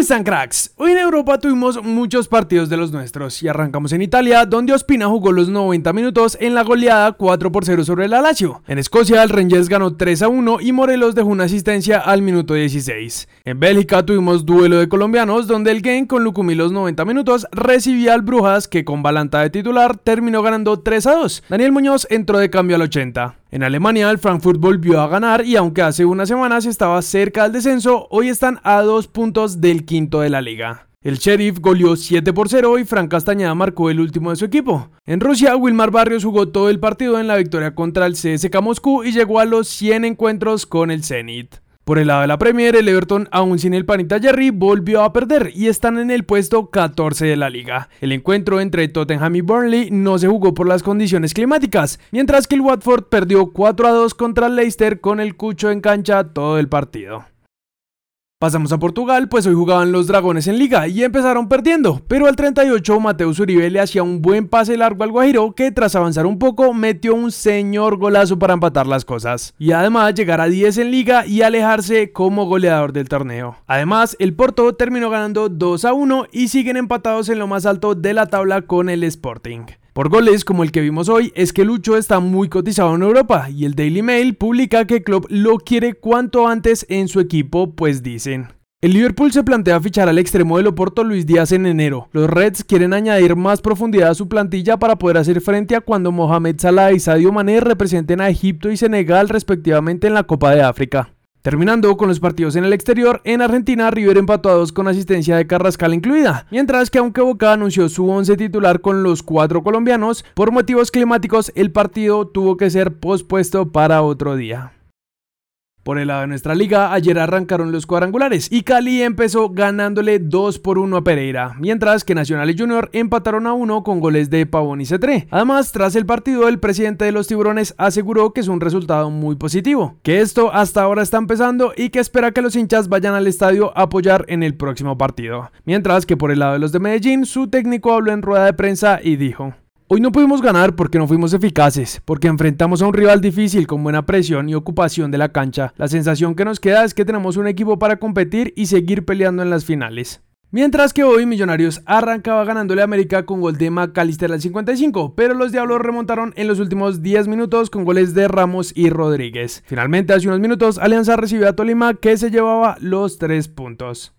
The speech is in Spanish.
están cracks? Hoy en Europa tuvimos muchos partidos de los nuestros y arrancamos en Italia donde Ospina jugó los 90 minutos en la goleada 4 por 0 sobre el Lazio. En Escocia el Rangers ganó 3 a 1 y Morelos dejó una asistencia al minuto 16. En Bélgica tuvimos duelo de colombianos donde el Game con Lucumí los 90 minutos recibía al Brujas que con Balanta de titular terminó ganando 3 a 2. Daniel Muñoz entró de cambio al 80. En Alemania el Frankfurt volvió a ganar y aunque hace unas semanas estaba cerca del descenso, hoy están a dos puntos del quinto de la liga. El Sheriff goleó 7 por 0 y Frank Castañeda marcó el último de su equipo. En Rusia, Wilmar Barrios jugó todo el partido en la victoria contra el CSK Moscú y llegó a los 100 encuentros con el Zenit. Por el lado de la Premier, el Everton, aún sin el panita Jerry, volvió a perder y están en el puesto 14 de la liga. El encuentro entre Tottenham y Burnley no se jugó por las condiciones climáticas, mientras que el Watford perdió 4 a 2 contra el Leicester con el Cucho en cancha todo el partido. Pasamos a Portugal, pues hoy jugaban los Dragones en liga y empezaron perdiendo, pero al 38 Mateus Uribe le hacía un buen pase largo al Guajiro que tras avanzar un poco metió un señor golazo para empatar las cosas y además llegar a 10 en liga y alejarse como goleador del torneo. Además, el Porto terminó ganando 2 a 1 y siguen empatados en lo más alto de la tabla con el Sporting. Por goles como el que vimos hoy, es que Lucho está muy cotizado en Europa y el Daily Mail publica que Klopp lo quiere cuanto antes en su equipo, pues dicen. El Liverpool se plantea fichar al extremo del Oporto Luis Díaz en enero. Los Reds quieren añadir más profundidad a su plantilla para poder hacer frente a cuando Mohamed Salah y Sadio Mané representen a Egipto y Senegal respectivamente en la Copa de África. Terminando con los partidos en el exterior, en Argentina River empató a dos con asistencia de Carrascal incluida, mientras que aunque Boca anunció su once titular con los cuatro colombianos, por motivos climáticos el partido tuvo que ser pospuesto para otro día. Por el lado de nuestra liga, ayer arrancaron los cuadrangulares y Cali empezó ganándole 2 por 1 a Pereira, mientras que Nacional y Junior empataron a 1 con goles de Pavón y Cetré. Además, tras el partido, el presidente de los Tiburones aseguró que es un resultado muy positivo, que esto hasta ahora está empezando y que espera que los hinchas vayan al estadio a apoyar en el próximo partido. Mientras que por el lado de los de Medellín, su técnico habló en rueda de prensa y dijo: Hoy no pudimos ganar porque no fuimos eficaces, porque enfrentamos a un rival difícil con buena presión y ocupación de la cancha. La sensación que nos queda es que tenemos un equipo para competir y seguir peleando en las finales. Mientras que hoy Millonarios arrancaba ganándole a América con gol de Macalister al 55, pero los Diablos remontaron en los últimos 10 minutos con goles de Ramos y Rodríguez. Finalmente, hace unos minutos, Alianza recibió a Tolima que se llevaba los 3 puntos.